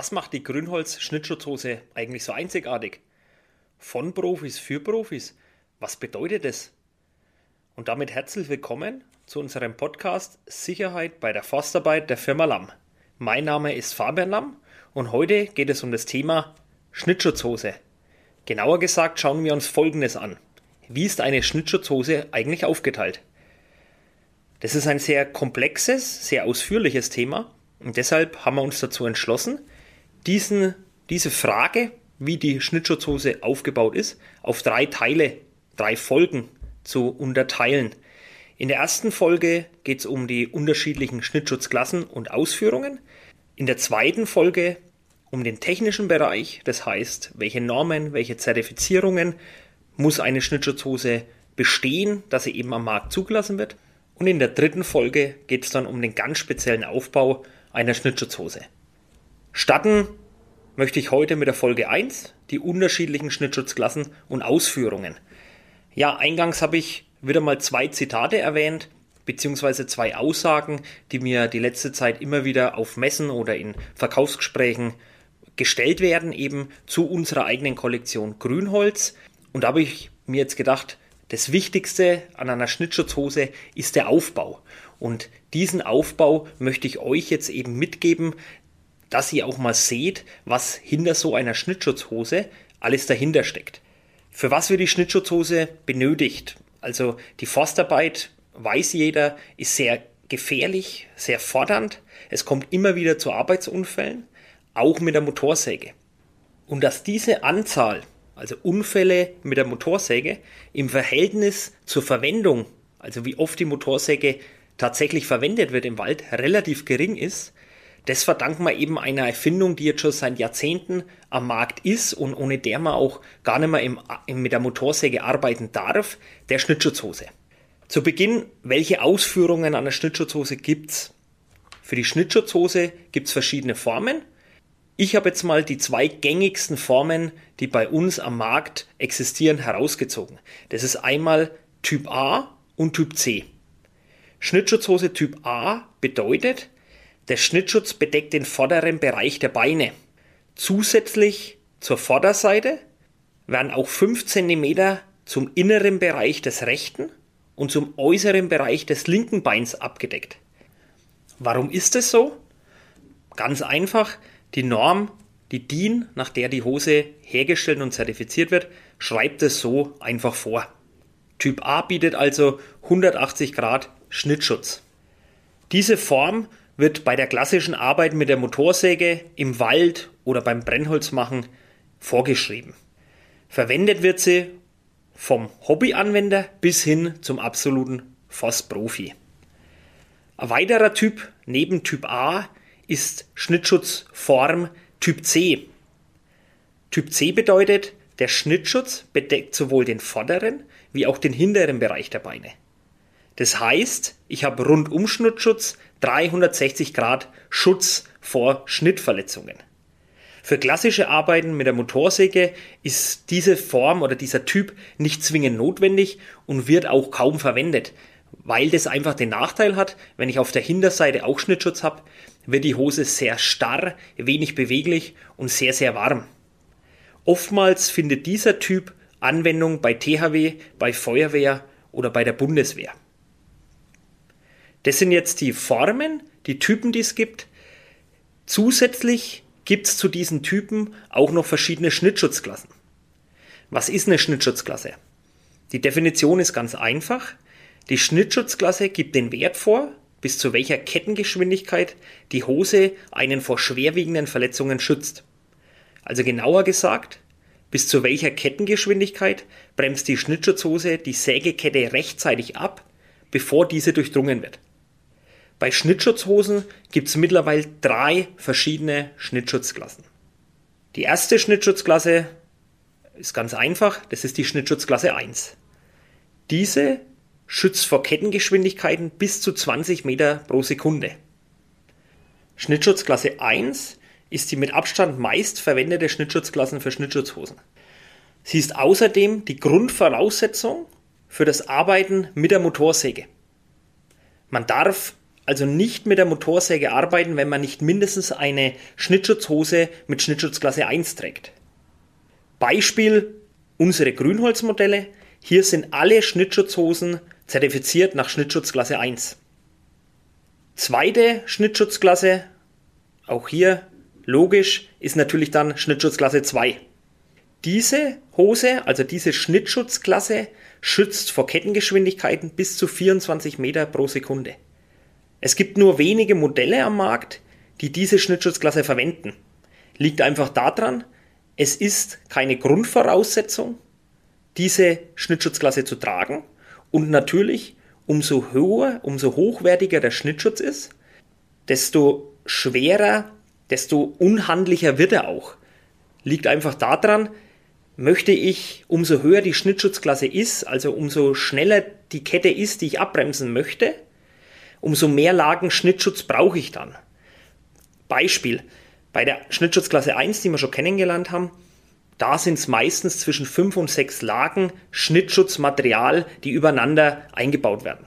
Was macht die Grünholz-Schnittschutzhose eigentlich so einzigartig? Von Profis für Profis. Was bedeutet es? Und damit herzlich willkommen zu unserem Podcast Sicherheit bei der Forstarbeit der Firma Lamm. Mein Name ist Fabian Lamm und heute geht es um das Thema Schnittschutzhose. Genauer gesagt schauen wir uns Folgendes an. Wie ist eine Schnittschutzhose eigentlich aufgeteilt? Das ist ein sehr komplexes, sehr ausführliches Thema und deshalb haben wir uns dazu entschlossen, diesen, diese Frage, wie die Schnittschutzhose aufgebaut ist, auf drei Teile, drei Folgen zu unterteilen. In der ersten Folge geht es um die unterschiedlichen Schnittschutzklassen und Ausführungen. In der zweiten Folge um den technischen Bereich, das heißt, welche Normen, welche Zertifizierungen muss eine Schnittschutzhose bestehen, dass sie eben am Markt zugelassen wird. Und in der dritten Folge geht es dann um den ganz speziellen Aufbau einer Schnittschutzhose. Starten möchte ich heute mit der Folge 1, die unterschiedlichen Schnittschutzklassen und Ausführungen. Ja, eingangs habe ich wieder mal zwei Zitate erwähnt, beziehungsweise zwei Aussagen, die mir die letzte Zeit immer wieder auf Messen oder in Verkaufsgesprächen gestellt werden, eben zu unserer eigenen Kollektion Grünholz. Und da habe ich mir jetzt gedacht, das Wichtigste an einer Schnittschutzhose ist der Aufbau. Und diesen Aufbau möchte ich euch jetzt eben mitgeben, dass ihr auch mal seht, was hinter so einer Schnittschutzhose alles dahinter steckt. Für was wird die Schnittschutzhose benötigt? Also die Forstarbeit, weiß jeder, ist sehr gefährlich, sehr fordernd. Es kommt immer wieder zu Arbeitsunfällen, auch mit der Motorsäge. Und dass diese Anzahl, also Unfälle mit der Motorsäge, im Verhältnis zur Verwendung, also wie oft die Motorsäge tatsächlich verwendet wird im Wald, relativ gering ist, das verdanken wir eben einer Erfindung, die jetzt schon seit Jahrzehnten am Markt ist und ohne der man auch gar nicht mehr im, mit der Motorsäge arbeiten darf, der Schnittschutzhose. Zu Beginn, welche Ausführungen an der Schnittschutzhose gibt's? Für die Schnittschutzhose gibt's verschiedene Formen. Ich habe jetzt mal die zwei gängigsten Formen, die bei uns am Markt existieren, herausgezogen. Das ist einmal Typ A und Typ C. Schnittschutzhose Typ A bedeutet, der Schnittschutz bedeckt den vorderen Bereich der Beine. Zusätzlich zur Vorderseite werden auch 5 cm zum inneren Bereich des rechten und zum äußeren Bereich des linken Beins abgedeckt. Warum ist es so? Ganz einfach, die Norm, die DIN, nach der die Hose hergestellt und zertifiziert wird, schreibt es so einfach vor. Typ A bietet also 180 Grad Schnittschutz. Diese Form wird bei der klassischen Arbeit mit der Motorsäge im Wald oder beim Brennholzmachen vorgeschrieben. Verwendet wird sie vom Hobbyanwender bis hin zum absoluten Forstprofi. Ein weiterer Typ neben Typ A ist Schnittschutzform Typ C. Typ C bedeutet, der Schnittschutz bedeckt sowohl den vorderen wie auch den hinteren Bereich der Beine. Das heißt, ich habe Rundumschnittschutz 360 Grad Schutz vor Schnittverletzungen. Für klassische Arbeiten mit der Motorsäge ist diese Form oder dieser Typ nicht zwingend notwendig und wird auch kaum verwendet, weil das einfach den Nachteil hat, wenn ich auf der Hinterseite auch Schnittschutz habe, wird die Hose sehr starr, wenig beweglich und sehr, sehr warm. Oftmals findet dieser Typ Anwendung bei THW, bei Feuerwehr oder bei der Bundeswehr. Das sind jetzt die Formen, die Typen, die es gibt. Zusätzlich gibt es zu diesen Typen auch noch verschiedene Schnittschutzklassen. Was ist eine Schnittschutzklasse? Die Definition ist ganz einfach. Die Schnittschutzklasse gibt den Wert vor, bis zu welcher Kettengeschwindigkeit die Hose einen vor schwerwiegenden Verletzungen schützt. Also genauer gesagt, bis zu welcher Kettengeschwindigkeit bremst die Schnittschutzhose die Sägekette rechtzeitig ab, bevor diese durchdrungen wird. Bei Schnittschutzhosen gibt es mittlerweile drei verschiedene Schnittschutzklassen. Die erste Schnittschutzklasse ist ganz einfach, das ist die Schnittschutzklasse 1. Diese schützt vor Kettengeschwindigkeiten bis zu 20 Meter pro Sekunde. Schnittschutzklasse 1 ist die mit Abstand meist verwendete Schnittschutzklasse für Schnittschutzhosen. Sie ist außerdem die Grundvoraussetzung für das Arbeiten mit der Motorsäge. Man darf also nicht mit der Motorsäge arbeiten, wenn man nicht mindestens eine Schnittschutzhose mit Schnittschutzklasse 1 trägt. Beispiel unsere Grünholzmodelle. Hier sind alle Schnittschutzhosen zertifiziert nach Schnittschutzklasse 1. Zweite Schnittschutzklasse, auch hier logisch, ist natürlich dann Schnittschutzklasse 2. Diese Hose, also diese Schnittschutzklasse, schützt vor Kettengeschwindigkeiten bis zu 24 Meter pro Sekunde. Es gibt nur wenige Modelle am Markt, die diese Schnittschutzklasse verwenden. Liegt einfach daran, es ist keine Grundvoraussetzung, diese Schnittschutzklasse zu tragen. Und natürlich, umso höher, umso hochwertiger der Schnittschutz ist, desto schwerer, desto unhandlicher wird er auch. Liegt einfach daran, möchte ich, umso höher die Schnittschutzklasse ist, also umso schneller die Kette ist, die ich abbremsen möchte, umso mehr Lagen Schnittschutz brauche ich dann. Beispiel, bei der Schnittschutzklasse 1, die wir schon kennengelernt haben, da sind es meistens zwischen 5 und 6 Lagen Schnittschutzmaterial, die übereinander eingebaut werden.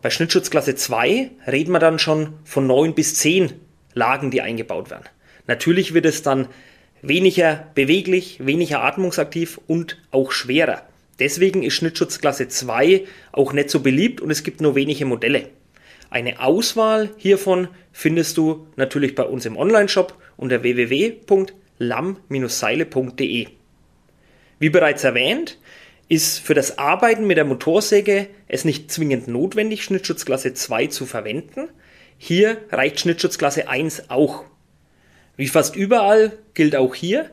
Bei Schnittschutzklasse 2 reden wir dann schon von 9 bis 10 Lagen, die eingebaut werden. Natürlich wird es dann weniger beweglich, weniger atmungsaktiv und auch schwerer. Deswegen ist Schnittschutzklasse 2 auch nicht so beliebt und es gibt nur wenige Modelle. Eine Auswahl hiervon findest du natürlich bei uns im Onlineshop unter www.lam-seile.de. Wie bereits erwähnt, ist für das Arbeiten mit der Motorsäge es nicht zwingend notwendig, Schnittschutzklasse 2 zu verwenden. Hier reicht Schnittschutzklasse 1 auch. Wie fast überall gilt auch hier,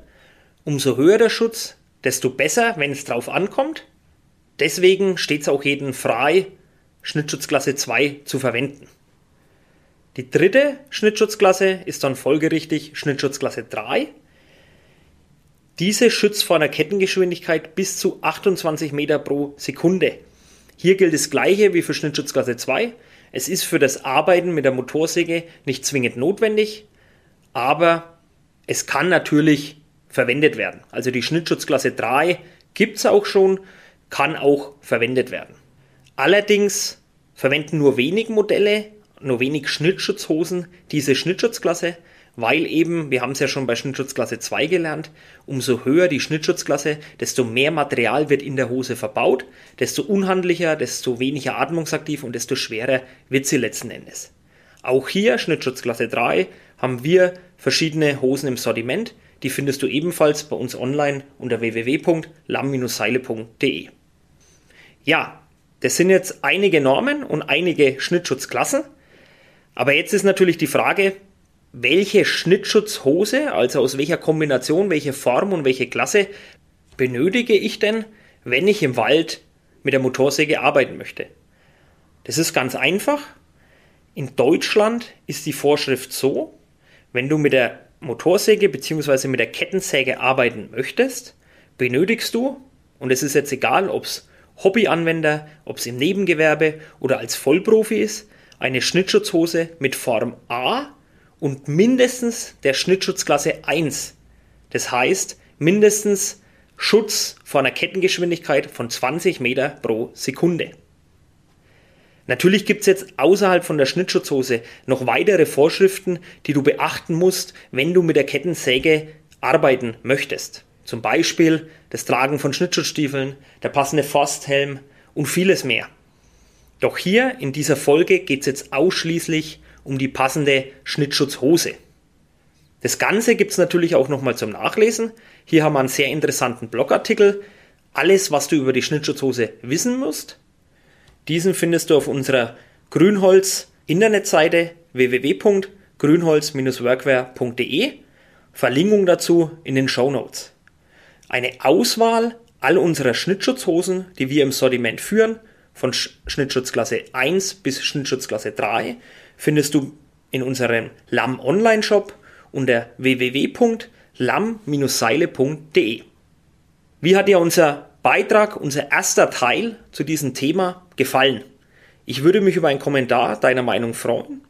umso höher der Schutz, desto besser, wenn es drauf ankommt. Deswegen steht es auch jedem frei, Schnittschutzklasse 2 zu verwenden. Die dritte Schnittschutzklasse ist dann folgerichtig Schnittschutzklasse 3. Diese schützt vor einer Kettengeschwindigkeit bis zu 28 Meter pro Sekunde. Hier gilt das gleiche wie für Schnittschutzklasse 2. Es ist für das Arbeiten mit der Motorsäge nicht zwingend notwendig, aber es kann natürlich verwendet werden. Also die Schnittschutzklasse 3 gibt es auch schon, kann auch verwendet werden. Allerdings verwenden nur wenig Modelle, nur wenig Schnittschutzhosen diese Schnittschutzklasse, weil eben, wir haben es ja schon bei Schnittschutzklasse 2 gelernt, umso höher die Schnittschutzklasse, desto mehr Material wird in der Hose verbaut, desto unhandlicher, desto weniger atmungsaktiv und desto schwerer wird sie letzten Endes. Auch hier, Schnittschutzklasse 3, haben wir verschiedene Hosen im Sortiment. Die findest du ebenfalls bei uns online unter www.lam-seile.de. Ja, das sind jetzt einige Normen und einige Schnittschutzklassen. Aber jetzt ist natürlich die Frage, welche Schnittschutzhose, also aus welcher Kombination, welche Form und welche Klasse benötige ich denn, wenn ich im Wald mit der Motorsäge arbeiten möchte? Das ist ganz einfach. In Deutschland ist die Vorschrift so, wenn du mit der Motorsäge bzw. mit der Kettensäge arbeiten möchtest, benötigst du, und es ist jetzt egal, ob es Hobbyanwender, ob es im Nebengewerbe oder als Vollprofi ist, eine Schnittschutzhose mit Form A und mindestens der Schnittschutzklasse 1. Das heißt, mindestens Schutz vor einer Kettengeschwindigkeit von 20 Meter pro Sekunde. Natürlich gibt es jetzt außerhalb von der Schnittschutzhose noch weitere Vorschriften, die du beachten musst, wenn du mit der Kettensäge arbeiten möchtest. Zum Beispiel das Tragen von Schnittschutzstiefeln, der passende Forsthelm und vieles mehr. Doch hier in dieser Folge geht es jetzt ausschließlich um die passende Schnittschutzhose. Das Ganze gibt es natürlich auch nochmal zum Nachlesen. Hier haben wir einen sehr interessanten Blogartikel. Alles, was du über die Schnittschutzhose wissen musst. Diesen findest du auf unserer Grünholz Internetseite www.grünholz-workwear.de. Verlinkung dazu in den Show Notes. Eine Auswahl all unserer Schnittschutzhosen, die wir im Sortiment führen, von Schnittschutzklasse 1 bis Schnittschutzklasse 3, findest du in unserem LAM Online Shop unter www.lam-seile.de. Wie hat dir unser Beitrag, unser erster Teil zu diesem Thema gefallen? Ich würde mich über einen Kommentar deiner Meinung freuen.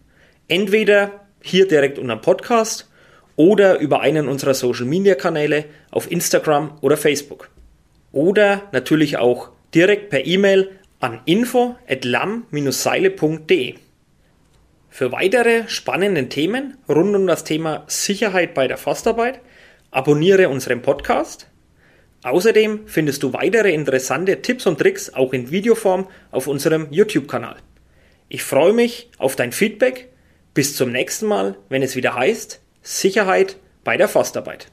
Entweder hier direkt unter dem Podcast oder über einen unserer Social Media Kanäle auf Instagram oder Facebook. Oder natürlich auch direkt per E-Mail an info@lam-seile.de. Für weitere spannende Themen rund um das Thema Sicherheit bei der Forstarbeit abonniere unseren Podcast. Außerdem findest du weitere interessante Tipps und Tricks auch in Videoform auf unserem YouTube-Kanal. Ich freue mich auf dein Feedback. Bis zum nächsten Mal, wenn es wieder heißt Sicherheit bei der Forstarbeit.